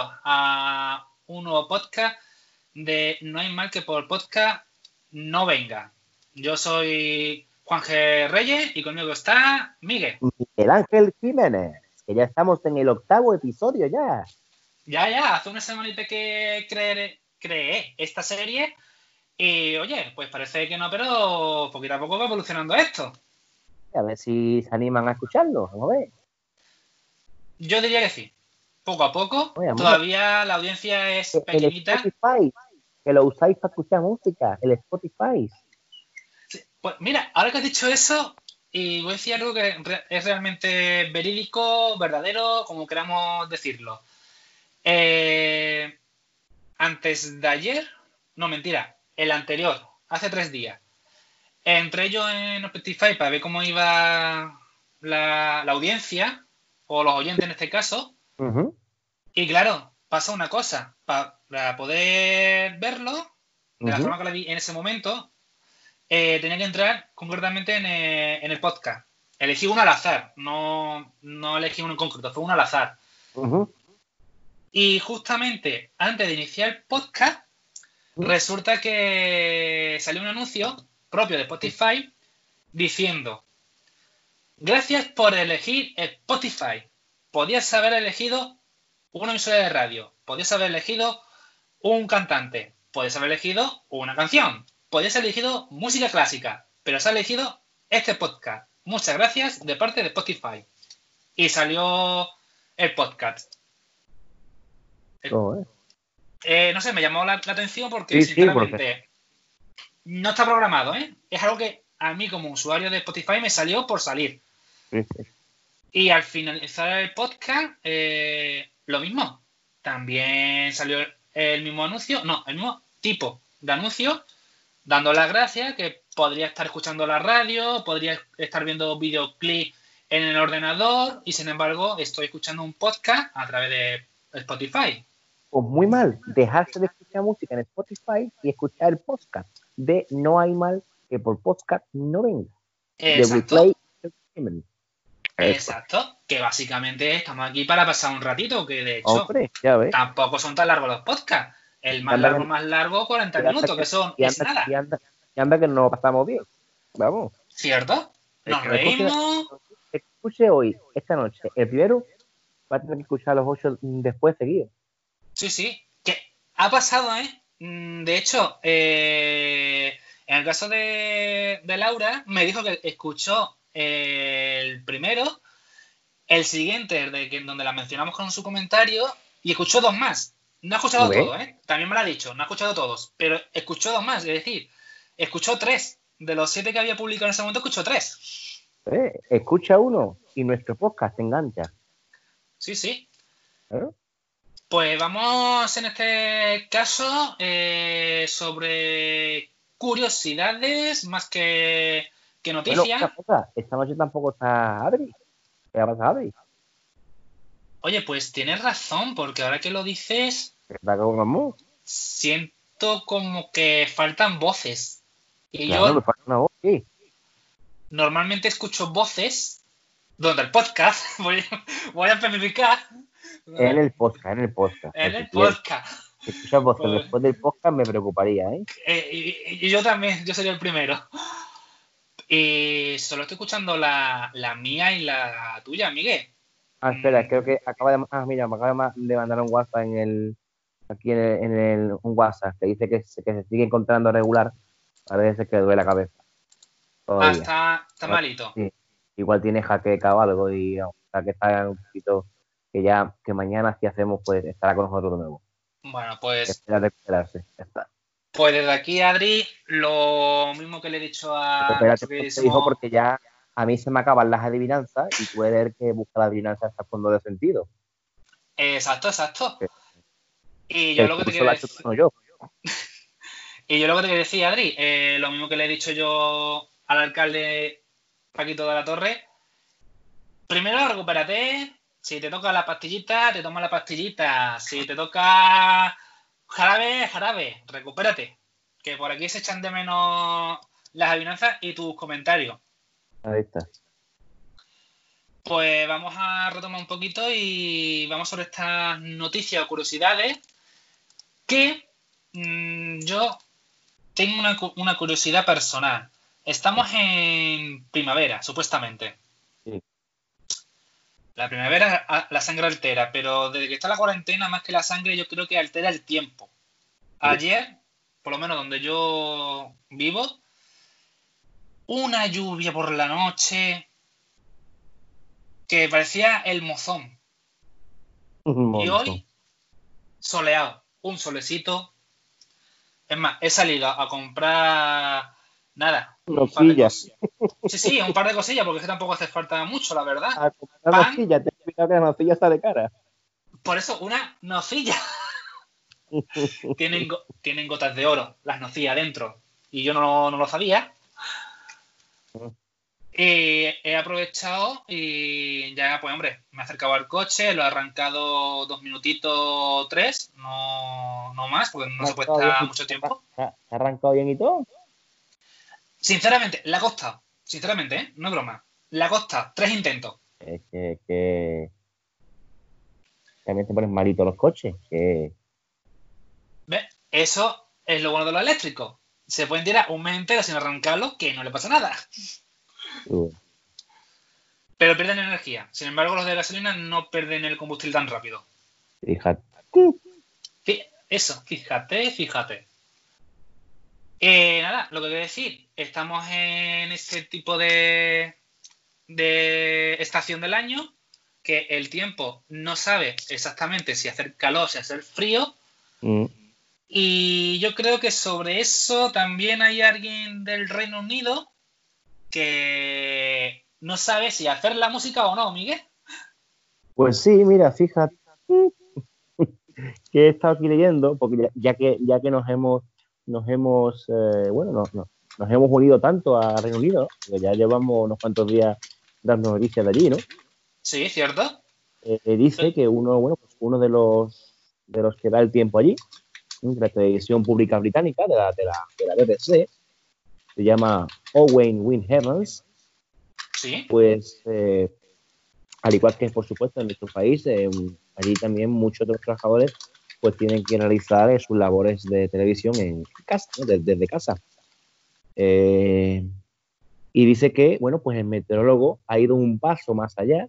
bienvenidos a un nuevo podcast de No hay mal que por podcast no venga. Yo soy Juan G. Reyes y conmigo está Miguel. Miguel Ángel Jiménez, que ya estamos en el octavo episodio ya. Ya, ya, hace una semanita que creé, creé esta serie y oye, pues parece que no, pero poquito a poco va evolucionando esto. A ver si se animan a escucharlo, vamos a ver. Yo diría que sí. Poco a poco. Oye. Todavía la audiencia es El pequeñita. Spotify, que lo usáis para escuchar música, el Spotify. Sí, Pues mira, ahora que has dicho eso, y voy a decir algo que es realmente verídico, verdadero, como queramos decirlo. Eh, antes de ayer, no mentira, el anterior, hace tres días, entré yo en Spotify para ver cómo iba la, la audiencia, o los oyentes en este caso. Y claro, pasa una cosa, pa- para poder verlo, de la forma que la vi en ese momento, eh, tenía que entrar concretamente en, eh, en el podcast. Elegí uno al azar, no, no elegí uno en concreto, fue uno al azar. Y justamente antes de iniciar el podcast, resulta que salió un anuncio propio de Spotify diciendo, gracias por elegir Spotify. Podías haber elegido una emisora de radio, podías haber elegido un cantante, podías haber elegido una canción, podías haber elegido música clásica, pero has elegido este podcast. Muchas gracias de parte de Spotify. Y salió el podcast. Oh, eh. Eh, no sé, me llamó la, la atención porque, Sí, sí, sinceramente, no está programado, ¿eh? Es algo que a mí como usuario de Spotify me salió por salir. Sí. Y al finalizar el podcast, eh, lo mismo. También salió el mismo anuncio, no, el mismo tipo de anuncio, dando las gracias, que podría estar escuchando la radio, podría estar viendo videoclip en el ordenador, y sin embargo estoy escuchando un podcast a través de Spotify. Pues muy mal, dejarse de escuchar música en Spotify y escuchar el podcast de No hay mal que por podcast no venga. De Exacto. Exacto, que básicamente estamos aquí para pasar un ratito, que de hecho Hombre, ya ves. tampoco son tan largos los podcasts. El más Anda largo, más largo, 40 y anda minutos, que- que son, Y es anda, nada, y anda, y anda que nos pasamos bien. Vamos. ¿cierto? Nos escuche- reímos, Escuche hoy, esta noche, el primero va a tener que escuchar los ocho después seguidos. sí, sí, que ha pasado, ¿eh? Mm, De hecho, eh, en el caso de, de Laura, me dijo que escuchó el primero, el siguiente, el de que, donde la mencionamos con su comentario, y escuchó dos más. No ha escuchado todo, ¿eh? También me lo ha dicho, no ha escuchado todos, pero escuchó dos más, es decir, escuchó tres. De los siete que había publicado en ese momento, escuchó tres. ¿eh? Escucha uno y nuestro podcast te engancha. Sí, sí. ¿eh? Pues vamos en este caso eh, sobre curiosidades más que, que Bueno, noticias. cosa, esta noche tampoco está Adri. ¿Qué pasa, Adri? Oye, pues tienes razón, porque ahora que lo dices, siento como que faltan voces. Y Claro, yo me falta una voz, sí. normalmente escucho voces donde el podcast, voy, voy a especificar, En el podcast, en el podcast. en el podcast. Si escuchas voces Pues- después del podcast me preocuparía, ¿eh? Eh, y yo también, yo sería el primero. Y solo estoy escuchando la, la mía y la tuya, Miguel. Ah, espera, creo que acaba de... Ah, mira, me acaba de ma- de mandar un WhatsApp en el... Aquí en el, en el- un WhatsApp que dice que se, que se sigue encontrando regular. A veces que duele la cabeza. Ah, está, está malito. Sí. Igual tiene jaqueca o algo y o sea, que está un poquito... Que ya, que mañana si hacemos, pues estará con nosotros de nuevo. Bueno, pues, espera recuperarse. Está. Pues desde aquí, Adri, lo mismo que le he dicho a Espérate, dijo porque ya a mí se me acaban las adivinanzas y tú eres el que busca la adivinanza hasta el fondo de sentido. Exacto, exacto. Sí. Y yo El lo que te quiero decir, no yo. y yo lo que te quiero decir, Adri, eh, lo mismo que le he dicho yo al alcalde Paquito de la Torre. Primero, recupérate. Si te toca la pastillita, te tomas la pastillita. Si te toca jarabe, jarabe. Recupérate. Que por aquí se echan de menos las adivinanzas y tus comentarios. Ahí está. Pues vamos a retomar un poquito y vamos sobre estas noticias o curiosidades que mm, yo tengo una, cu- una curiosidad personal. Estamos en primavera, supuestamente. La primavera a- la sangre altera, pero desde que está la cuarentena, más que la sangre, yo creo que altera el tiempo. Ayer, por lo menos donde yo vivo, una lluvia por la noche que parecía el mozón. Y hoy, soleado, un solecito. Es más, he salido a comprar nada. Un par de Nocillas. cos- Sí, sí, un par de cosillas, porque es que tampoco hace falta mucho, la verdad. A comprar Pan. nocilla, ten cuidado que la nocilla está de cara. Por eso, una nocilla. tienen, tienen gotas de oro, las nocillas dentro. Y yo no, no lo sabía. Y he aprovechado y ya, pues hombre, me he acercado al coche, lo he arrancado dos minutitos, tres, no, no más, porque no se puede estar mucho tiempo. ¿Se ha se ha arrancado bien y todo? Sinceramente, la ha costado. Sinceramente, ¿eh? no es broma. La ha costado tres intentos. Es que, que... También te ponen malitos los coches. Que... ¿Ves? Eso es lo bueno de los eléctricos. Se pueden tirar un mes entero sin arrancarlo, que no le pasa nada. uh, Pero pierden energía. Sin embargo, los de gasolina no pierden el combustible tan rápido. fíjate. Fí- Eso, fíjate, fíjate. Eh, nada, lo que quiero decir, estamos en ese tipo de, de estación del año que el tiempo no sabe exactamente si hacer calor, si hacer frío. Mm, Y yo creo que sobre eso también hay alguien del Reino Unido que no sabe si hacer la música o no, Miguel. Pues sí, mira, fíjate que he estado aquí leyendo, porque ya que ya que nos hemos nos hemos eh, bueno nos, nos- nos hemos unido tanto a Reino Unido, ¿no? ya llevamos unos cuantos días dando noticias de allí, ¿no? Sí, ¿cierto? Eh, eh, dice que uno bueno pues uno de los de los que da el tiempo allí, ¿no? de la televisión pública británica de la de la, de la BBC, se llama Owen Wyn Evans, Sí. pues eh, al igual que por supuesto en nuestro país, eh, allí también muchos de los trabajadores pues tienen que realizar eh, sus labores de televisión en casa, desde, casa. Eh, y dice que, bueno, pues el meteorólogo ha ido un paso más allá,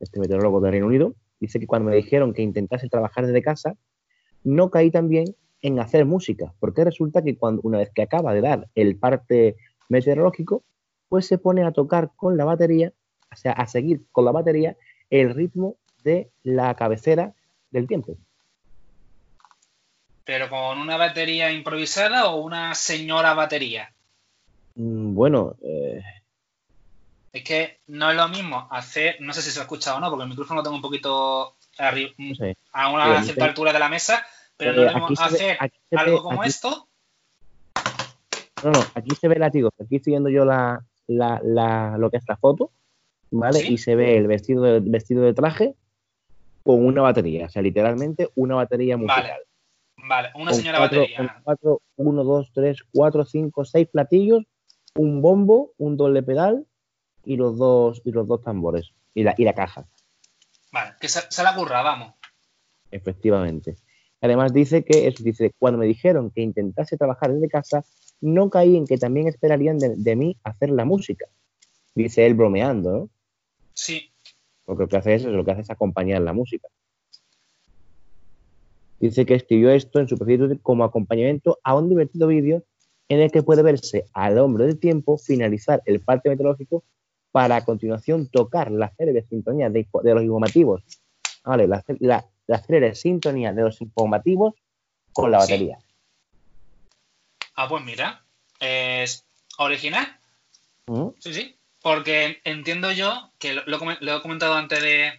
este meteorólogo de Reino Unido, dice que cuando me dijeron que intentase trabajar desde casa, no caí también en hacer música, porque resulta que cuando una vez que acaba de dar el parte meteorológico, pues se pone a tocar con la batería, o sea, a seguir con la batería el ritmo de la cabecera del tiempo. Pero con una batería improvisada o una señora batería. Mm, Bueno, eh, Es que no es lo mismo hacer, no sé si se ha escuchado o no, porque el micrófono lo tengo un poquito arri- no sé. a una cierta altura de la mesa, pero Eh, no es lo aquí mismo ve- hacer algo ve- como aquí- esto. No, no, aquí se ve látigo. Aquí estoy viendo yo la, la, la- lo que es la foto, ¿vale? ¿Sí? Y se ve el vestido de, vestido de traje con una batería, o sea, literalmente una batería musical. Vale, vale, una señora cuatro, batería. cuatro, uno, dos, tres, cuatro, cinco, seis platillos, un bombo, un doble pedal y los dos, y los dos tambores. Y la, y la caja, Vale, que se, se la curra, vamos. efectivamente. Además dice que, eso dice, cuando me dijeron que intentase trabajar desde casa, no caí en que también esperarían de, de mí hacer la música. Dice él bromeando, ¿no? Sí, Porque lo que hace es, lo que hace es acompañar la música. Dice que escribió esto en su perfil Twitter como acompañamiento a un divertido vídeo en el que puede verse al hombre del tiempo finalizar el parte meteorológico para a continuación tocar la célebre sintonía de, de los informativos. Vale, la, la, la célebre sintonía de los informativos con la Sí. batería. ah, pues mira, es original. ¿Mm? Sí, sí. Porque entiendo yo, que lo, lo he comentado antes de,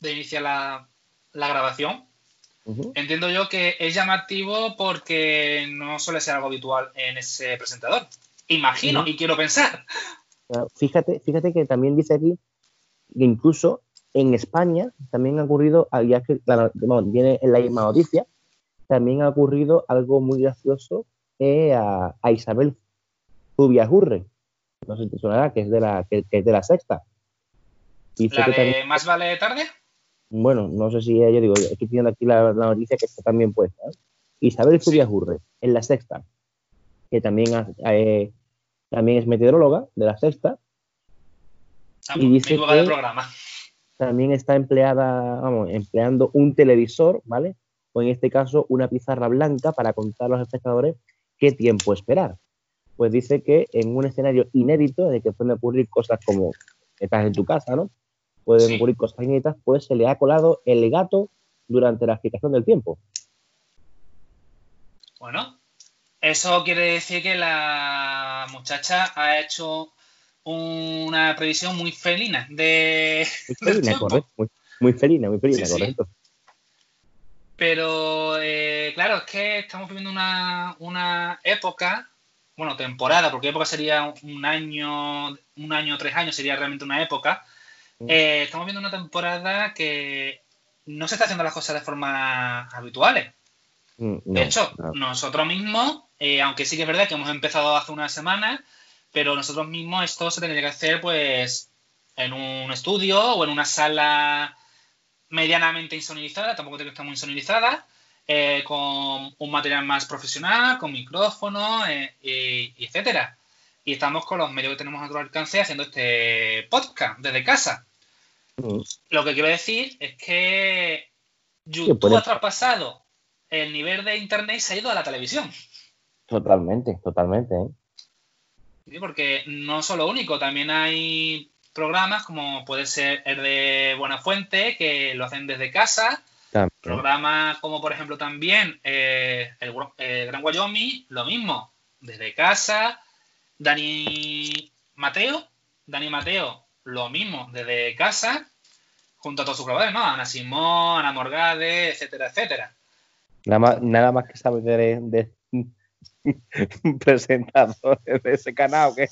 de iniciar la, la grabación, Entiendo yo que es llamativo porque no suele ser algo habitual en ese presentador. Imagino y quiero pensar. Fíjate, fíjate que también dice aquí que incluso en España también ha ocurrido, ah, ya que bueno, viene en la misma noticia, también ha ocurrido algo muy gracioso eh, a, a Isabel Jurre. No sé si te sonará, que es de la, que, es de la sexta. ¿La de Más vale tarde? Bueno, no sé si yo digo, estoy viendo aquí la, noticia que está también puesta. ¿eh? Isabel Jurre, en la sexta, que también, eh, también es meteoróloga de la sexta. Ah, y dice que programa. también está empleada, vamos, empleando un televisor, ¿vale? O en este caso, una pizarra blanca para contar a los espectadores qué tiempo esperar. Pues dice que en un escenario inédito, el que pueden ocurrir cosas como estás en tu casa, ¿no? Pueden ocurrir cosas inéditas, pues se le ha colado el gato durante la explicación del tiempo. Bueno, eso quiere decir que la muchacha ha hecho una previsión muy felina de. Muy felina, correcto. Muy, felina, muy felina, correcto. Pero, eh, claro, es que estamos viviendo una, época, bueno, temporada, porque época sería un año, un año, tres años sería realmente una época. Eh, estamos viendo una temporada que no se está haciendo las cosas de forma habituales. Mm, de hecho, nosotros mismos, eh, aunque sí que es verdad que hemos empezado hace unas semanas, pero nosotros mismos esto se tendría que hacer pues en un estudio o en una sala medianamente insonorizada, tampoco tiene que estar muy insonorizada, eh, con un material más profesional, con micrófono, y, etcétera. Y estamos con los medios que tenemos a nuestro alcance haciendo este podcast desde casa. Mm. Lo que quiero decir es que YouTube ha traspasado el nivel de internet y se ha ido a la televisión. Totalmente, totalmente. ¿Sí? Porque no solo único, también hay programas como puede ser el de Buena Fuente, que lo hacen desde casa. Programas como por ejemplo también eh, el, Gran Wyoming, lo mismo, desde casa. Dani Mateo, Dani Mateo, lo mismo, desde casa, junto a todos sus colaboradores, ¿no? Ana Simón, Ana Morgade, etcétera, etcétera. Nada más, nada más que saber de, de, presentadores de ese canal. ¿qué?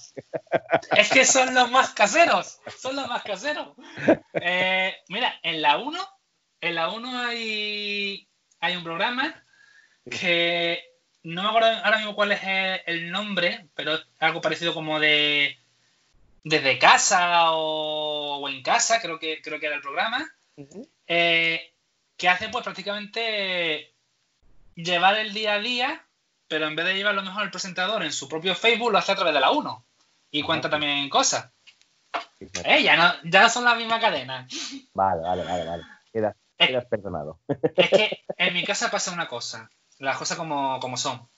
Es que son los más caseros, son los más caseros. Eh, mira, en la 1, en la 1 hay, hay un programa que no me acuerdo ahora mismo cuál es el nombre, pero es algo parecido como de desde casa o, en casa, creo que, creo que era el programa, eh, que hace pues prácticamente llevar el día a día pero en vez de llevar lo mejor el presentador en su propio Facebook, lo hace a través de la 1 y cuenta también cosas. Eh, ya, no, ya son la misma cadena. Vale, vale, vale, vale. Quedas, perdonado. Es que en mi casa pasa una cosa, las cosas como, como son.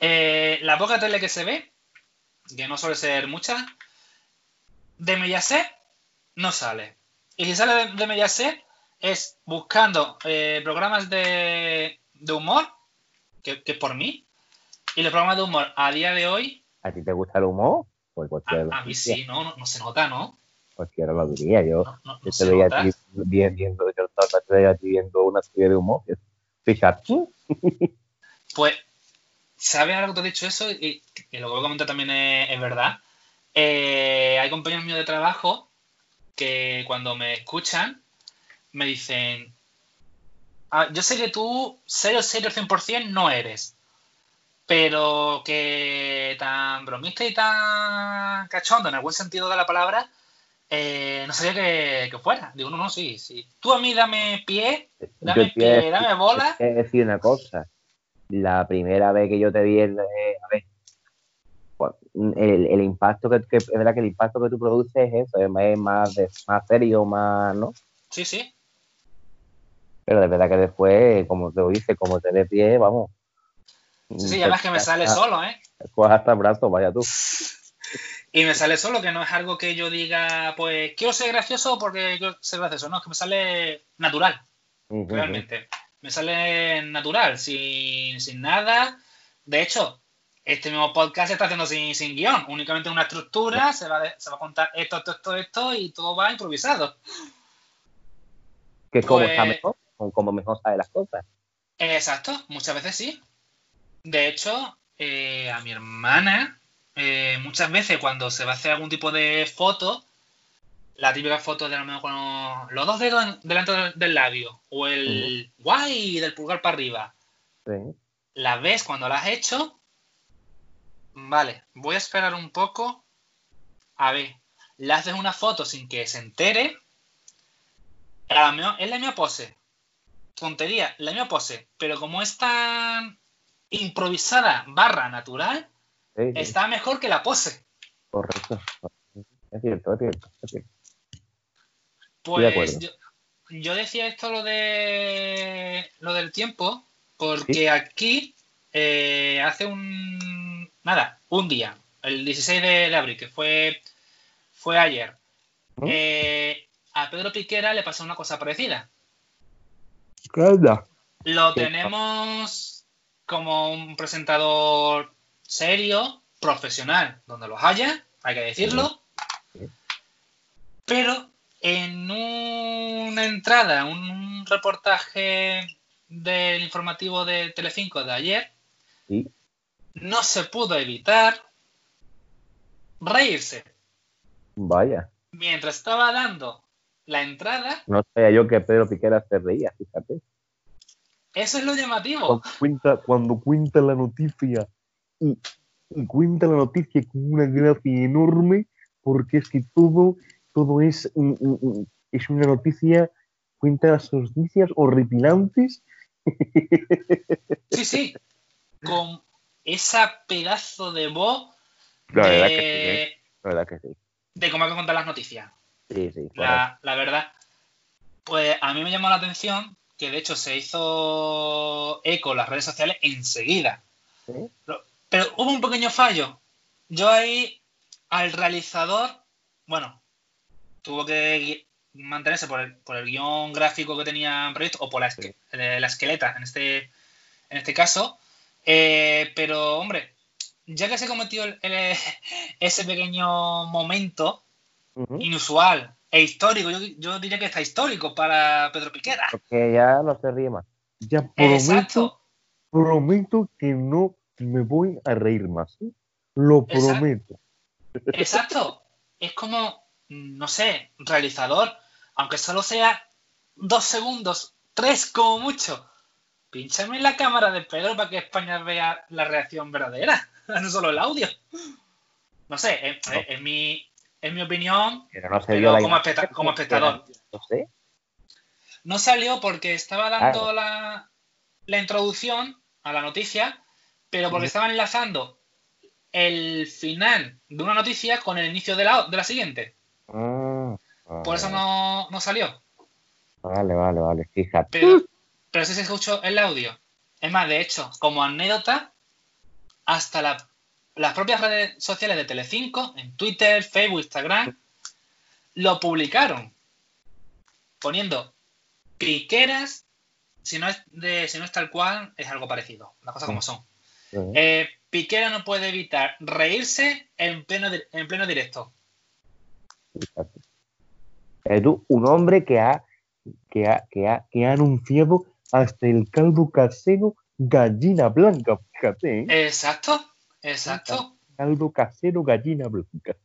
Eh, la poca tele que se ve, que no suele ser mucha, de Mediaset no sale. Y si sale de, de Mediaset es buscando eh, programas de, de humor que, por mí. Y los programas de humor a día de hoy. ¿A ti te gusta el humor? Pues a, mí sí, no, no, se nota, ¿no? Cualquiera lo diría. Yo, yo te veía a ti viendo, yo te veía a ti viendo una serie de humor. Fíjate. pues, ¿sabes algo que te he dicho eso? Y, lo que voy a comentar también es, verdad. Eh, hay compañeros míos de trabajo que cuando me escuchan me dicen, Ah, yo sé que tú, serio, serio, 100% no eres. Pero que tan bromista y tan cachondo, en algún sentido de la palabra, eh, no sabía que, que, fuera. Digo, no, no, sí, sí. Tú a mí dame pie, dame pie, dame bola. Es decir una cosa. La primera vez que yo te vi, eh, a ver, el, el, impacto que, es verdad que el impacto que tú produces es eso, es más, más serio, más, ¿no? Sí, sí. Pero de verdad que después, como te dice, como te de pie, vamos. Sí, sí, además que me sale solo, ¿eh? Pues hasta el brazo, vaya tú. Y me sale solo, que no es algo que yo diga, pues quiero ser gracioso porque quiero ser gracioso. No, es que me sale natural, realmente. Me sale natural, sin, sin nada. De hecho, este mismo podcast se está haciendo sin, sin guion, únicamente una estructura, se va, se va a contar esto, esto, esto, esto y todo va improvisado. Que como está pues mejor como mejor sabe las cosas. Exacto, muchas veces sí. De hecho, eh, a mi hermana, eh, muchas veces cuando se va a hacer algún tipo de foto, la típica foto de lo mejor con los dos dedos delante del labio o el guay del pulgar para arriba. Sí. Las ves cuando las has hecho Vale, voy a esperar un poco. A ver, le haces una foto sin que se entere. Es la misma pose. Tontería, la misma pose. Pero como es tan improvisada barra natural, Sí, sí, está mejor que la pose. correcto. Es cierto, es cierto, es cierto. de Pues acuerdo. yo, yo decía esto lo de lo del tiempo, porque aquí eh, hace un nada, un día, el 16 de, abril, que fue, fue ayer, eh, a Pedro Piquera le pasó una cosa parecida. ¿Qué onda? Lo tenemos como un presentador serio, profesional, donde los haya, hay que decirlo. Pero en una entrada, un reportaje del informativo de Telecinco de ayer, Sí. No se pudo evitar reírse. Vaya. Mientras estaba dando la entrada, No sabía yo que Pedro Piquera se reía, fíjate. eso es lo llamativo. Cuando cuenta, cuando cuenta la noticia y, y cuenta la noticia con una gracia enorme, porque es que todo, todo es, es una noticia, cuenta las noticias horripilantes. Sí, sí. Con esa pedazo de voz La verdad que de, sí, ¿eh? la verdad que sí. de cómo hay que contar las noticias. Sí, sí. La, la verdad. Pues a mí me llamó la atención que de hecho se hizo eco en las redes sociales enseguida. ¿Sí? Pero, pero hubo un pequeño fallo. Yo ahí al realizador, bueno, tuvo que mantenerse por el, por el guion gráfico que tenía previsto, o por la, esque- la esqueleta en este, en este caso. Eh, pero, hombre, ya que se cometió el- el- ese pequeño momento inusual e histórico, yo, yo diría que está histórico para Pedro Piquera. Porque ya no se ríe más. Ya prometo, Exacto. prometo que no me voy a reír más. Lo Exacto. prometo. Exacto. Es como, no sé, realizador, aunque solo sea dos segundos, tres como mucho, pínchame en la cámara de Pedro para que España vea la reacción verdadera, no solo el audio. No sé, es, es- es mi, es mi opinión. Pero no se Pero vio la como imagen, especta- como espectador. No sé. No salió porque estaba dando Claro. la, la introducción a la noticia, pero porque Ujú. estaban enlazando el final de una noticia con el inicio de la, de la siguiente. Ah, Por eso no, no salió. Vale, vale, vale. Fíjate. Pero, pero sí se escuchó el audio. Es más, de hecho, como anécdota, hasta la- las propias redes sociales de Telecinco, en Twitter, Facebook, Instagram, lo publicaron. Poniendo piqueras, si no es, de, si no es tal cual, es algo parecido. Las cosas como son. Eh, Piquera no puede evitar reírse en pleno, en pleno directo. Fíjate. Eh, tú, un hombre que ha, que, ha, que, ha, que ha anunciado hasta el caldo casero gallina blanca. Fíjate, ¿eh? Exacto, exacto, Caldo casero gallina blanca.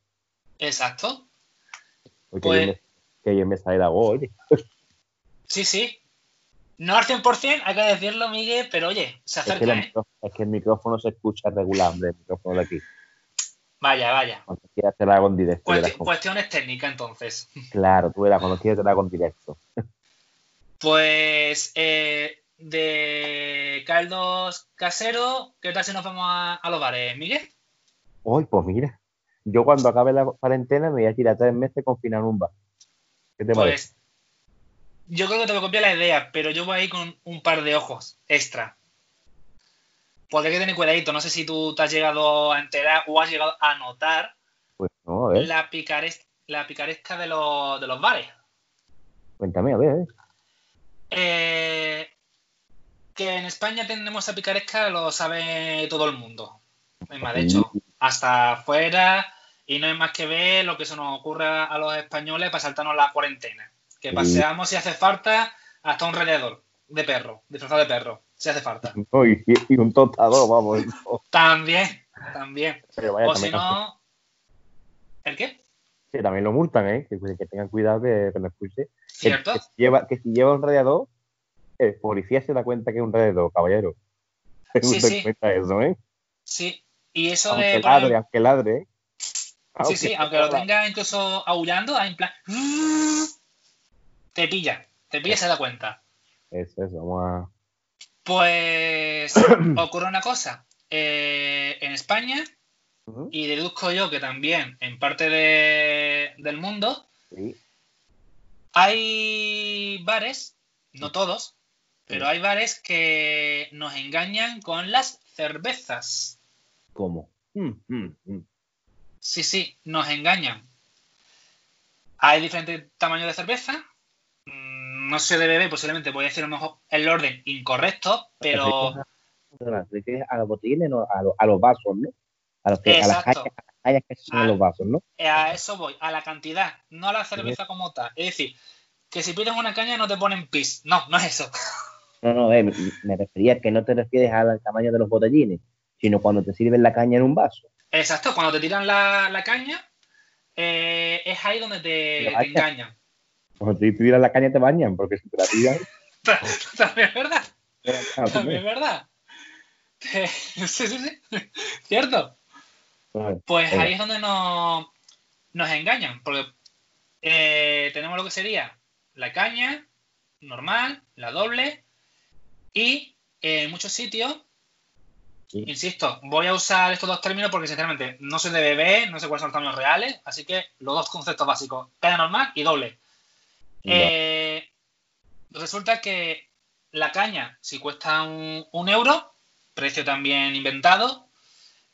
exacto. Oye, Pues- me, que bien me sale la voz, oye. Sí, sí. No al 100%, hay que decirlo, Miguel, pero oye, se Es que, acerca, el ¿eh? micro- es que el micrófono se escucha regular, hombre, el micrófono de aquí. Vaya, vaya. Cuando quieras te la hago en directo. Cuesti- cuestiones técnicas, entonces. Claro, tú verás, cuando quieras te la hago en directo. Pues eh, de caldos caseros, ¿qué tal si nos vamos a, a los bares, Miguel? Uy, pues mira, yo cuando acabe la cuarentena me voy a tirar tres meses en un bar. ¿Qué te parece? Pues yo creo que te voy a copiar la idea, pero yo voy a ir con un par de ojos extra. Porque hay que tener cuidadito. No sé si tú te has llegado a enterar o has llegado a notar Pues no, a ver, la, picares- la picaresca de los, de los bares. cuéntame, a ver, ¿eh? Eh, que en España tenemos esa picaresca, lo sabe todo el mundo. Es más, de hecho, hasta afuera, y no hay más que ver lo que se nos ocurre a los españoles para saltarnos la cuarentena. Que paseamos si hace falta hasta un rallador de perro, disfrazado de perro, si hace falta. No, y, y un tostador, vamos. no. También, también. Pero vaya, O si no. ¿El qué? que también lo multan, ¿eh? Que, que tengan cuidado que, que no escuche. ¿Cierto? que si lleva, que si lleva un radiador, el policía se da cuenta que es un radiador, caballero. Sí, se sí. cuenta eso, ¿eh? Sí. Y eso Aunque de. ladre, aunque ladre. Sí, sí, aunque lo tenga incluso aullando, en plan. Te pilla, te pilla y se da cuenta. Eso, eso, vamos a... Pues ocurre una cosa. eh, en España, y deduzco yo que también en parte de- del mundo, sí. Hay bares, no todos, pero hay bares que nos engañan con las cervezas. ¿Cómo? Mm, mm, mm. Sí, sí, nos engañan. Hay diferentes tamaños de cerveza. No sé de bebé, posiblemente voy a decir a lo mejor el orden incorrecto, pero ¿Te refieres a los botellines o a, los- a los vasos, no? A, los que, a las a calles que son Ah. los vasos, ¿no? a eso voy, a la cantidad, no a la cerveza como tal. Es decir, que si pides una caña no te ponen pis. No, no es eso. No, no, eh, me, refería que no te refieres al tamaño de los botellines, sino cuando te sirven la caña en un vaso. Exacto, cuando te tiran la, la caña, eh, es ahí donde te, te engañan. Cuando te tiran la caña te bañan, porque si te la tiran... También es verdad. tú También es verdad. Sí, sí, sí. Cierto. Pues ahí es donde nos, nos engañan, porque eh, tenemos lo que sería la caña normal, la doble, y en muchos sitios, Sí. insisto, voy a usar estos dos términos porque sinceramente no soy de bebé, no sé cuáles son los tamaños reales, así que los dos conceptos básicos, caña normal y doble. Eh, resulta que la caña, si cuesta un, un euro, precio también inventado,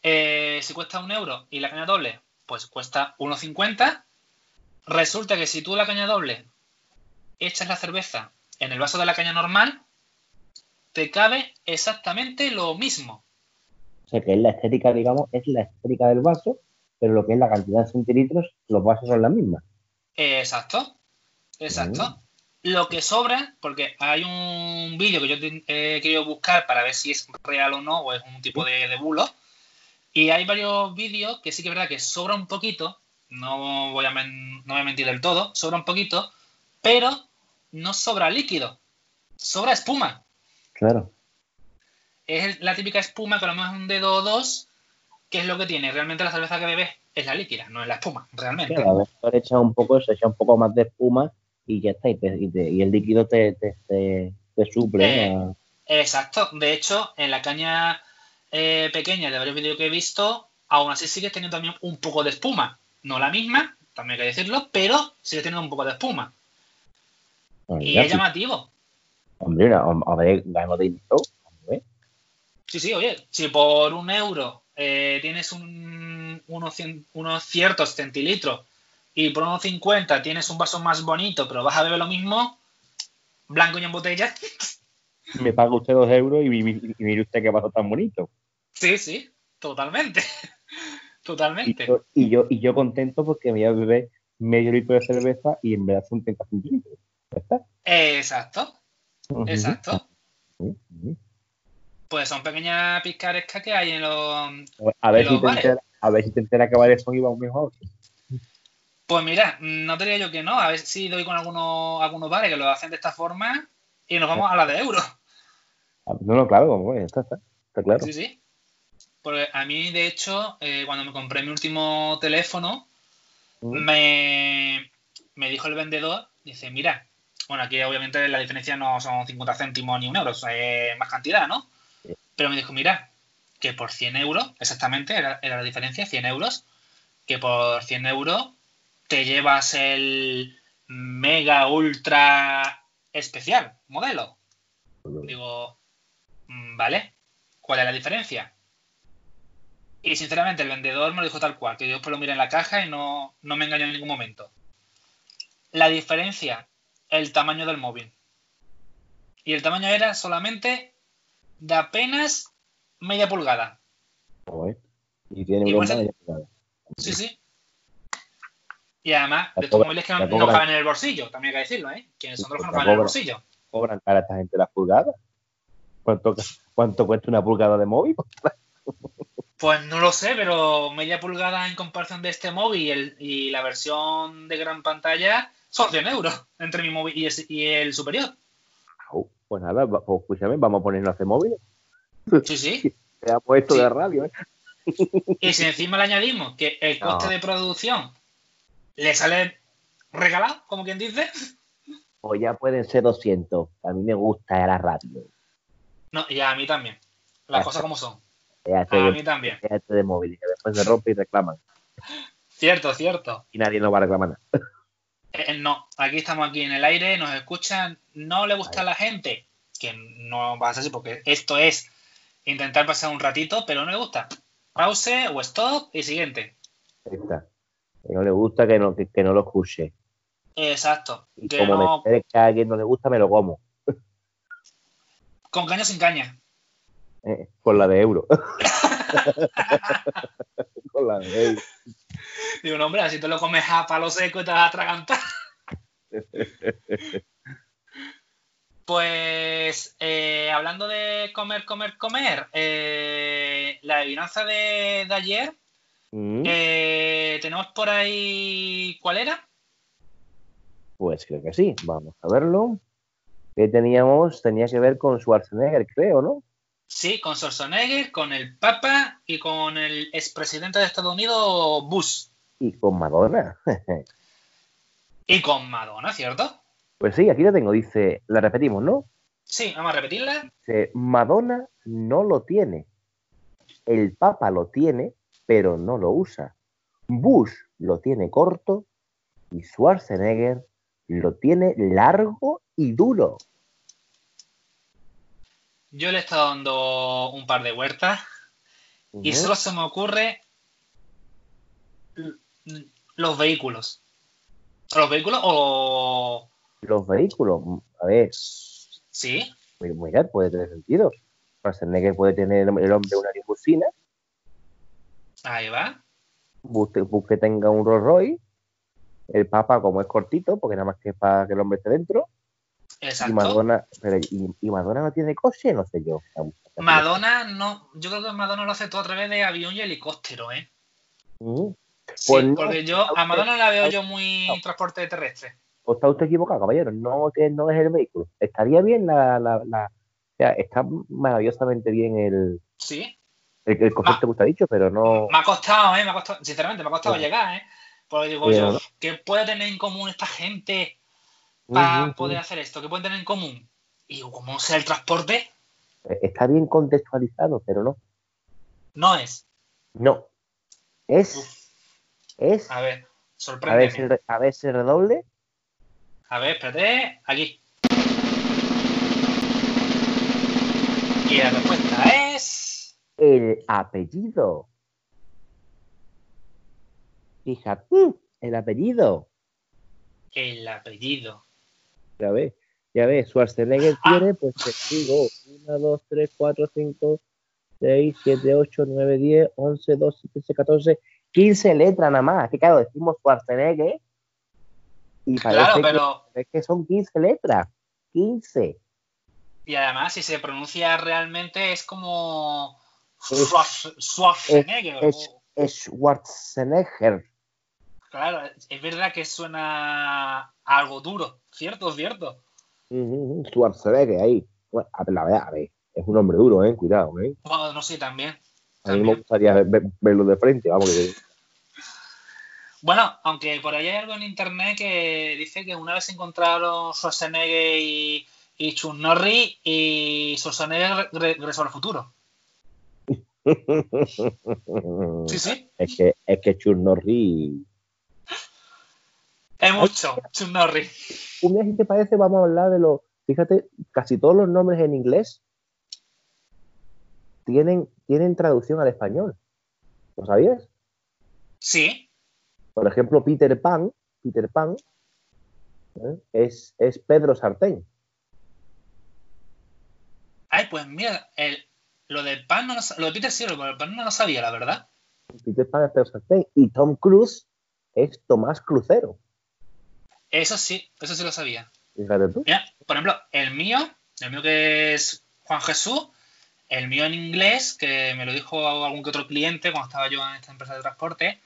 eh, si cuesta un euro y la caña doble, pues cuesta 1,50. Resulta que si tú la caña doble echas la cerveza en el vaso de la caña normal, te cabe exactamente lo mismo. O sea, que es la estética, digamos, es la estética del vaso, pero lo que es la cantidad de centilitros, los vasos son las mismas. Exacto, exacto. Lo que sobra, porque hay un vídeo que yo te- he querido buscar para ver si es real o no, o es un tipo de, de bulo, y hay varios vídeos que sí que es verdad que sobra un poquito, no voy a, men- no voy a mentir del todo, sobra un poquito, pero no sobra líquido, sobra espuma. Claro. Es la típica espuma a lo mejor es un dedo o dos, que es lo que tiene. Realmente la cerveza que bebes es la líquida, no es la espuma, realmente. Claro, a veces le echas un poco eso, echas un poco más de espuma y ya está, y, te- y te- y el líquido te, te, te, suple. Eh. Exacto. De hecho, en la caña eh, pequeña de varios vídeos que he visto, aún así sigues teniendo también un poco de espuma. No la misma, también hay que decirlo, pero sigue teniendo un poco de espuma. Bueno, Y es llamativo. Hombre, ganamos dinero. Sí, sí, oye, si por un euro eh, tienes un- unos, cien- unos ciertos centilitros y por unos 50 tienes un vaso más bonito, pero vas a beber lo mismo, blanco y en botella, Me paga usted dos euros y, y mire usted qué vaso tan bonito. sí, sí, totalmente. Y Totalmente. yo, y, yo, y yo contento porque me voy a beber medio litro de cerveza y en verdad son 30 centilitros. Está. Exacto, exacto. Ujú, ujú. Pues son pequeñas picarescas que hay en los... A ver, si los te bares. enteras, a ver si te enteras que bares son y vamos mejor. Pues mira, no te diría yo que no, a ver si doy con algunos, algunos bares que lo hacen de esta forma y nos vamos a la de euros. Ah, No, no, claro, bueno, está, está, está claro. Sí, sí. Porque a mí, de hecho, eh, cuando me compré mi último teléfono, me, me dijo el vendedor, dice, mira, bueno, aquí obviamente la diferencia no son 50 céntimos ni un euro, es más cantidad, ¿no? Pero me dijo, mira, que por 100 euros, exactamente, era, era la diferencia, 100 euros, que por 100 euros te llevas el mega ultra especial modelo. Digo, vale, ¿cuál es la diferencia? Y sinceramente el vendedor me lo dijo tal cual, que yo después lo miré en la caja y no, no me engañó en ningún momento. La diferencia, el tamaño del móvil. Y el tamaño era solamente de apenas media pulgada. Joder. Y tiene Y pues- ya está. Sí, sí. Y además, La de estos móviles que no, no cobra- caben en el bolsillo, también hay que decirlo, ¿eh? Que son de los que no caben en el bolsillo. cobran cara esta gente las pulgadas. ¿Cuánto, ¿Cuánto cuesta una pulgada de móvil? Pues no lo sé, pero media pulgada en comparación de este móvil y, el- y la versión de gran pantalla son 100 euros entre mi móvil y, el superior. Pues nada, pues escúchame, vamos a ponernos a hacer móviles. Sí, sí. Te ha puesto Sí. de radio, ¿eh? Y si encima le añadimos que el coste No. de producción le sale regalado, como quien dice, O ya pueden ser 200. A mí me gusta la radio. No, y a mí también. Las cosas como son. A de, mí también. déjate de móvil, que después se rompe y reclaman. Cierto, cierto. Y nadie nos va a reclamar nada. Eh, no, aquí estamos aquí en el aire, nos escuchan, no le gusta a la gente, que no va a ser así porque esto es intentar pasar un ratito, pero no le gusta. Pause o stop y siguiente. Ahí está. Que no le gusta que no, que, que no lo escuche. Exacto. Y Que como no, me que a alguien no le gusta, me lo como. Con caña sin caña. Eh, con la de euro. con la de euro. Digo, no, hombre, así te lo comes a palo seco y te vas a atragantar. Pues eh, hablando de comer, comer, comer, eh, la adivinanza de, de ayer, Mm, tenemos por ahí, ¿cuál era? Pues creo que sí. Vamos a verlo. Que teníamos, tenía que ver con Schwarzenegger, creo, ¿no? Sí, con Schwarzenegger, con el Papa y con el expresidente de Estados Unidos, Bush. Y con Madonna. Y con Madonna, ¿cierto? pues sí, aquí lo tengo. Dice, la repetimos, ¿no? Sí, vamos a repetirla. Dice, Madonna no lo tiene. El Papa lo tiene, pero no lo usa. Bush lo tiene corto y Schwarzenegger lo tiene largo y duro. Yo le he estado dando un par de vueltas y Ujú. solo se me ocurre los vehículos. ¿Los vehículos o...? Los vehículos, a ver, Sí, muy- mira, puede tener sentido. Schwarzenegger puede tener el hombre una limusina, ahí va. Bush, Bush que tenga un Rolls Royce, el Papa como es cortito, porque nada más que es para que el hombre esté dentro, Exacto. y Madonna, pero y, y Madonna no tiene coche, no sé yo. Madonna no... Yo creo que Madonna lo hace todo a través de avión y helicóptero, ¿eh? Ujú. Sí, Pues no, porque yo a Madonna la veo yo muy transporte terrestre. Pues está usted equivocado, caballero. No, que no es el vehículo. Estaría bien la. la, la- o sea, está maravillosamente bien el, Sí. el, el concepto que usted ha dicho, pero no. Me ha costado, ¿eh? Me ha costado, sinceramente, me ha costado Sí. llegar, ¿eh? Porque digo yo. ¿qué puede tener en común esta gente para poder hacer esto? ¿Qué pueden tener en común? Y digo, ¿cómo sea el transporte? Está bien contextualizado, pero no. No es. No. Es. Uf, Es. a ver, A ver, sorprende. si, re- a ver si redoble. A ver, espérate, aquí. Y la respuesta es. El apellido. Fíjate, el apellido. El apellido. Ya ves, ya ves, Schwarzenegger Ah. tiene, pues te digo, 1, 2, 3, 4, 5, 6, 7, 8, 9, 10, 11, 12, 13, 14, 15 letras nada más. Que claro, decimos Schwarzenegger y parece Claro, que- pero. es que son 15 letras. 15. Y además, si se pronuncia realmente, es como. Es- Schwarz- Schwarzenegger. es- Es Schwarzenegger. Claro, es verdad que suena algo duro. Cierto, cierto. Ujú, Schwarzenegger ahí. Bueno, a ver, la verdad, a ver, es un hombre duro, eh, cuidado, eh. Bueno, no sé, también. A mí me gustaría ver- ver- verlo de frente, vamos, que Bueno, aunque por ahí hay algo en internet que dice que una vez se encontraron Schwarzenegger y, y Chuck Norris y Schwarzenegger re- regresó al futuro. Sí, sí. Es que, es que Chuck Norris. Es mucho, Chuck Norris. Un día, si te parece, vamos a hablar de los. Fíjate, casi todos los nombres en inglés tienen, tienen traducción al español. ¿Lo sabías? Sí, Por ejemplo, Peter Pan, Peter Pan ¿eh? es, es Pedro Sartén. Ay, pues mira, el, lo del pan no lo, lo de Peter sí, lo del pan no lo sabía, la verdad. Peter Pan es Pedro Sartén. Y Tom Cruise es Tomás Crucero. Eso sí, eso sí lo sabía. Fíjate tú. Mira, por ejemplo, el mío, el mío que es Juan Jesús, el mío en inglés, que me lo dijo algún que otro cliente cuando estaba yo en esta empresa de transporte,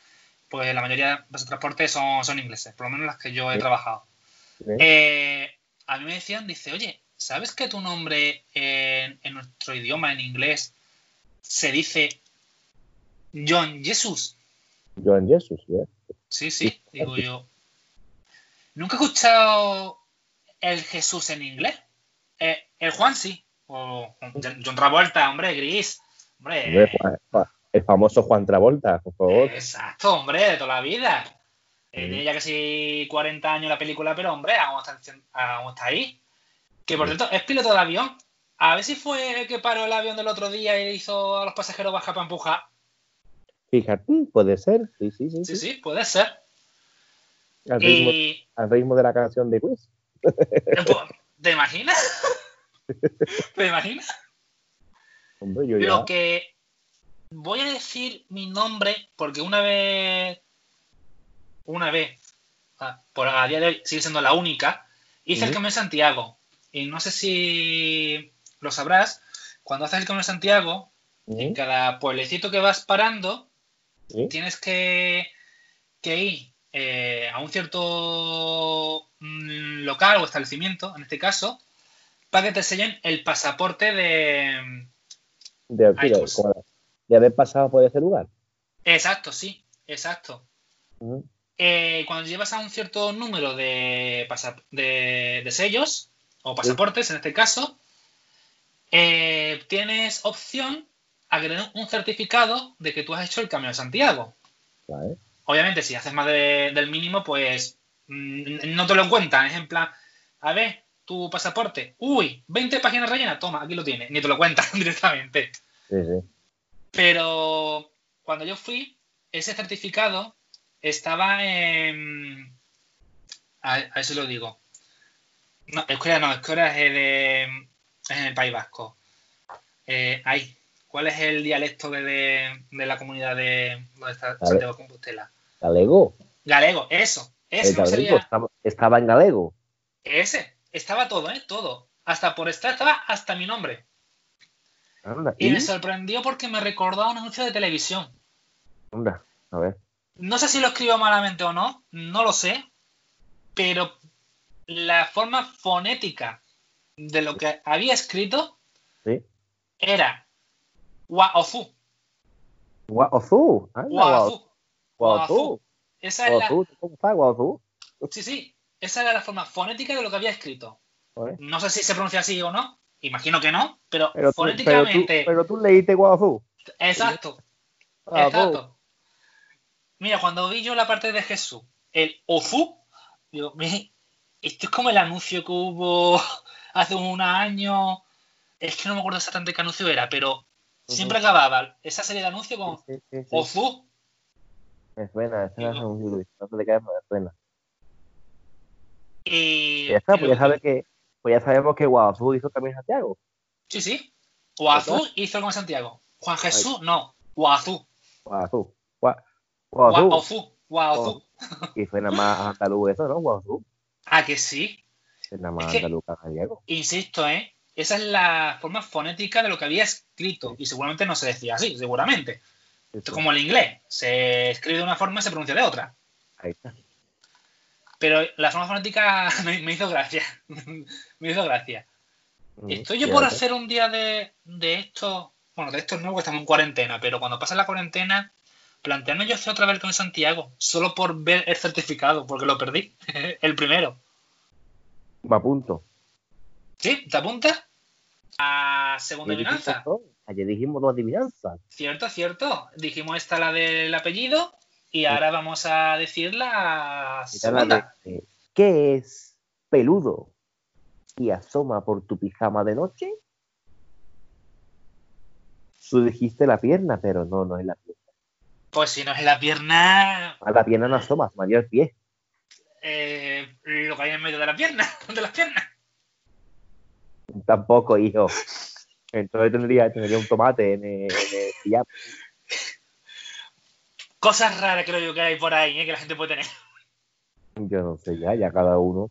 pues la mayoría de empresas de transporte son, son ingleses, por lo menos las que yo he Sí. trabajado. ¿eh? Eh, a mí me decían, dice, oye, ¿sabes que tu nombre en, en nuestro idioma, en inglés, se dice John Jesus. John Jesus, ¿eh? Sí, sí, digo yo. Nunca he escuchado el Jesús en inglés. Eh, el Juan sí. O John Travolta, hombre, gris. Hombre, Juan- el famoso Juan Travolta, por favor. Exacto, hombre, de toda la vida. Eh. Tiene ya casi 40 años la película, pero hombre, aún está, aún está ahí. Que por cierto, es piloto de avión. A ver si fue el que paró el avión del otro día y hizo a los pasajeros bajar para empujar. Fíjate, puede ser, sí, sí, sí. Sí, sí. sí, puede ser. Al, ritmo, Y. al ritmo de la canción de Quiz. eh, ¿Te imaginas? ¿Te imaginas? Hombre, yo ya. Lo que voy a decir mi nombre porque una vez, una vez, ah, por a día de hoy sigue siendo la única, hice el. Camino de Santiago. Y no sé si lo sabrás, cuando haces el Camino de Santiago, en cada pueblecito que vas parando, ¿Sí? tienes que, que ir eh, a un cierto mm, local o establecimiento, en este caso, para que te sellen el pasaporte de, De, pues. como de haber pasado por ese lugar. Exacto, sí, exacto. Eh, cuando llevas a un cierto número de, de, de sellos o pasaportes, en este caso, eh, tienes opción a que un certificado de que tú has hecho el Camino de Santiago. Vale. Obviamente, si haces más de- del mínimo, pues mm, no te lo cuentan. Es en plan, a ver, tu pasaporte, uy, 20 páginas rellenas, toma, aquí lo tienes. Ni te lo cuentan directamente. Sí, sí. Pero cuando yo fui, ese certificado estaba en. A, a eso lo digo. No, escuela no, escuela es, de, es en el País Vasco. Eh, ahí. ¿Cuál es el dialecto de, de- de la comunidad de donde está Vale. Santiago de Compostela? Galego. Galego, eso. Ese El no galego sería. estaba, estaba en galego. Ese. Estaba todo, ¿eh? Todo. Hasta por estar, estaba hasta mi nombre. Anda, Y ¿y? me sorprendió porque me recordó a un anuncio de televisión. Anda, a ver. No sé si lo escribo malamente o no, no lo sé, pero la forma fonética de lo que había escrito Sí. era Guaozú. Guazú. Anda. Guazú. Esa es la. ¿Cómo está Guazú? sí, sí, esa era la forma fonética de lo que había escrito. No sé si se pronuncia así o no, imagino que no, pero, Pero tú, pero, tú, fonéticamente, pero tú leíste Guazú. exacto, Guazú. exacto. Mira, cuando vi yo la parte de Jesús, el Ofu, digo, "Me- esto es como el anuncio que hubo hace un año. Es que no me acuerdo exactamente qué anuncio era, pero siempre acababa esa serie de anuncios con Sí, sí, sí. Ofu. Me suena, esa es un libro. No te caes, me suena. Y. Ya está, pues ya, sabes que, pues ya sabemos que Guazú hizo también Santiago. Sí, sí. Guazú hizo con Santiago. Juan Jesús, no. Guazú. Guazú. Gua- Guazú. Guazú. Guazú. Y suena más andaluz eso, ¿no? Guazú. Ah, que sí. Suena más Es andaluz que gallego. Insisto, ¿eh? Esa es la forma fonética de lo que había escrito. Y seguramente no se decía así, seguramente. Esto es como el inglés. Se escribe de una forma y se pronuncia de otra. Ahí está. Pero la forma fonética me, me hizo gracia. me hizo gracia. Mm, Estoy yo por hacer un día de, de esto. Bueno, de esto no, porque estamos en cuarentena, pero cuando pase la cuarentena, plantearme yo hacer otra vez con Santiago, solo por ver el certificado, porque lo perdí. el primero. Me apunto. ¿Sí? ¿Te apuntas? A segunda adivinanza. Ayer dijimos dos adivinanzas. Cierto, cierto. Dijimos esta la del apellido y ahora vamos a decir la segunda. de, eh, ¿Qué es peludo y asoma por tu pijama de noche? Tú dijiste la pierna, pero no, no es la pierna. Pues si no es la pierna, A la pierna no asoma, María el pie. eh, lo que hay en medio de la pierna, de las piernas. Tampoco, hijo. Entonces tendría, tendría un tomate en el, en el. Cosas raras creo yo que hay por ahí, ¿eh? que la gente puede tener. Yo no sé, ya, ya cada uno.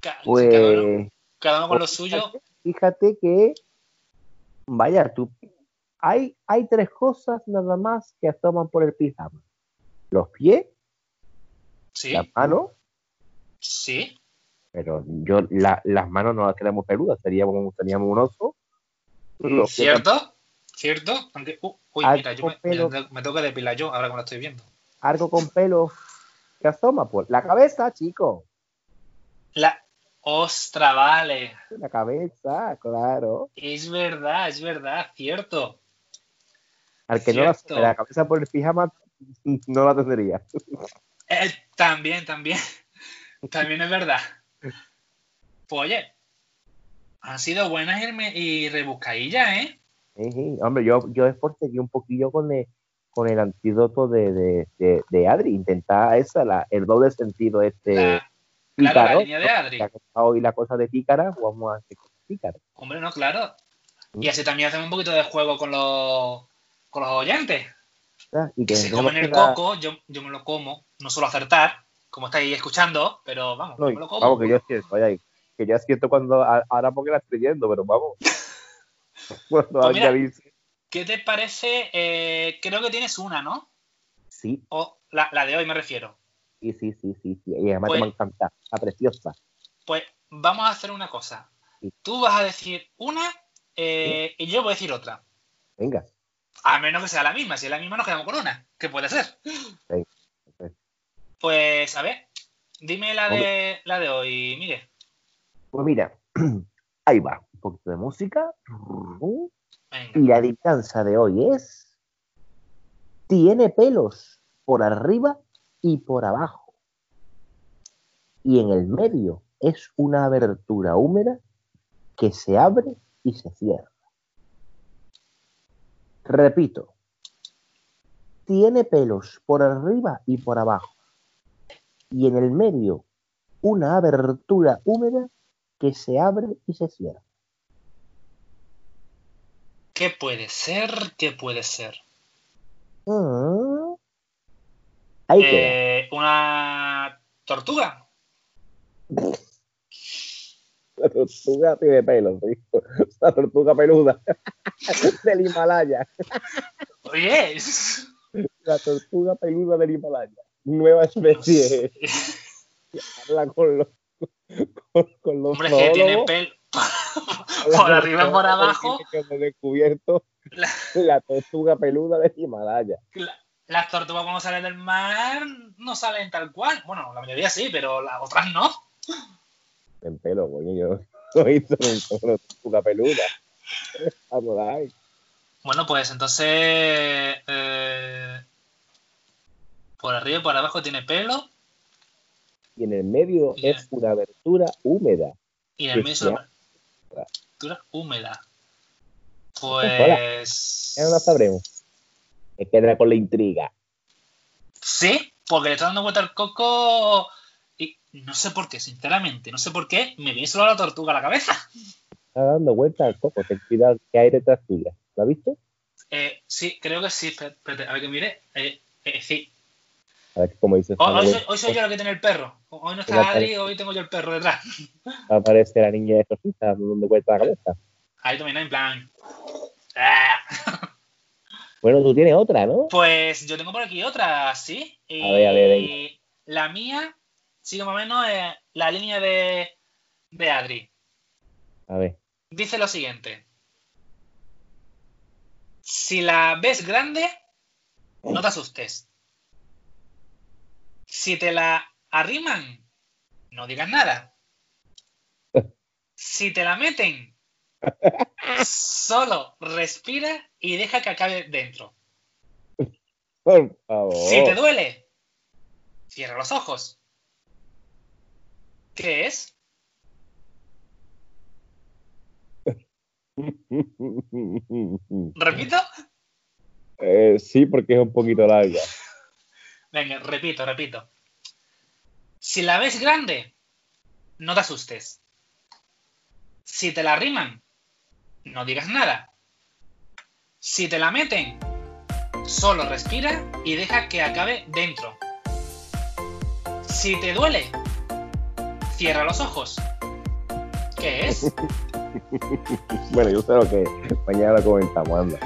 Ca- Pues, cada, uno, cada uno con lo suyo. Fíjate que, vaya, tú, hay, hay tres cosas nada más que asoman por el pijama. Los pies, Sí, las manos, sí. pero yo la- las manos no las tenemos peludas, seríamos, teníamos un oso. ¿Cierto? ¿Cierto? Aunque, uh, uy, mira, yo me, pelo. me- me tengo que depilar yo ahora que lo estoy viendo. Algo con pelo que asoma por la cabeza, chico. La ostra, vale. La cabeza, claro. Es verdad, es verdad, cierto. Al que no la la cabeza por el pijama, no la tendría. Eh, también, también. También es verdad. Pues oye, han sido buenas y, rebuscadillas, ¿eh? Sí, sí. Hombre, yo, yo esforcé un poquillo con el, con el antídoto de, de, de, de Adri. Intentar esa, la, el doble sentido este. La- claro, la pícaro, línea de Adri. Está hoy la cosa de pícara, vamos a hacer pícara. Hombre, no, claro. Y así también hacemos un poquito de juego con los, con los oyentes. Y Que se comen el coco, yo, yo me lo como. No suelo acertar, como estáis escuchando, pero vamos, No, yo me lo como. vamos, que yo vaya ahí, que yo siento cuando, a- ahora porque la estoy yendo, pero vamos. Cuando Pues mira. ¿Qué te parece? Eh, creo que tienes una, ¿no? sí, O la, la de hoy me refiero. sí, sí, sí, sí, sí, y además Pues- me encanta, está preciosa. Pues vamos a hacer una cosa. Sí. Tú vas a decir una eh, y yo voy a decir otra. Venga, A menos que sea la misma. Si es la misma, nos quedamos con una. Que puede ser. Pues, a ver. Dime la de, la de hoy, Miguel. Pues mira, ahí va, un poquito de música. Y la adivinanza de hoy es, tiene pelos por arriba y por abajo. Y en el medio es una abertura húmeda que se abre y se cierra. Repito, tiene pelos por arriba y por abajo. Y en el medio una abertura húmeda que se abre y se cierra. ¿Qué puede ser? ¿Qué puede ser? Mm. Ahí. Eh, ¿Una tortuga? La tortuga tiene pelos, hijo. La tortuga peluda del Himalaya. Oye. La tortuga peluda del Himalaya. Nueva especie. Habla con los, con, con los Hombre, que tiene pelo por arriba y por abajo. hemos descubierto La- la tortuga peluda del Himalaya. La- Las tortugas cuando salen del mar no salen tal cual. Bueno, la mayoría sí, pero las otras no. En pelo, coño. Yo no he visto una tortuga peluda. Bueno, pues entonces eh, por arriba y por abajo tiene pelo Y en el medio es una abertura húmeda. y en el medio es una textura húmeda. Pues Ya no la sabremos. Me queda con la intriga. sí, porque le está dando vuelta al coco y no sé por qué, sinceramente, no sé por qué me viene solo la tortuga a la cabeza. Está dando vuelta al coco. Ten cuidado que hay detrás tuya. ¿Lo has visto? Eh, sí, creo que sí. Espérate, a ver que mire. Eh, eh, sí. A ver cómo dices. Hoy, hoy soy, hoy soy yo la que tiene el perro. Hoy no está Adri, hoy tengo yo el perro detrás. Aparece la niña de Sofita dando vuelta la cabeza. Ahí también, en plan. Ah. Bueno, tú tienes otra, ¿no? Pues yo tengo por aquí otra, ¿sí? Y A ver, a ver, venga. la mía sigue más o menos eh, la línea de, de Adri. A ver. Dice lo siguiente. Si la ves grande, no te asustes. Si te la arriman, no digas nada. Si te la meten, solo respira y deja que acabe dentro. Por favor. Si te duele, cierra los ojos. ¿Qué es? ¿Repito? Eh, sí, porque es un poquito larga. Venga, repito, repito. Si la ves grande, no te asustes. Si te la riman, no digas nada. Si te la meten, solo respira y deja que acabe dentro. Si te duele, cierra los ojos. ¿Qué es? Bueno, yo sé lo que es. Mañana lo comentamos, anda.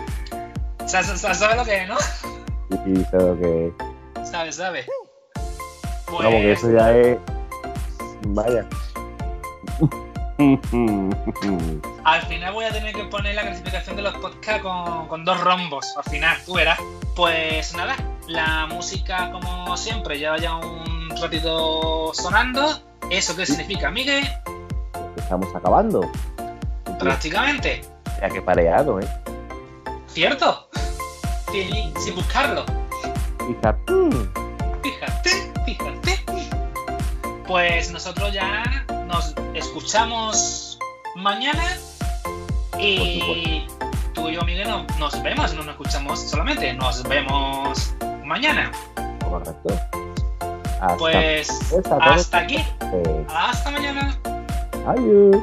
¿Sabes, lo que es, no? Y sé lo que es. ¿Sabes, sabes? Pues, Vamos, que eso ya es. Vaya. Al final voy a tener que poner la clasificación de los podcasts con, con dos rombos. Al final, tú verás. Pues nada, la música, como siempre, lleva ya un ratito sonando. ¿Eso qué significa, Miguel? Estamos acabando. Prácticamente. Ya que pareado, ¿eh? ¿Cierto? Sin, sin buscarlo. Fíjate. Fíjate, fíjate. Pues nosotros ya nos escuchamos mañana y tú y yo, Miguel, no, nos vemos, no nos escuchamos solamente, nos vemos mañana. Correcto. Hasta, Pues pues, hasta aquí. Eh, Hasta mañana. adiós.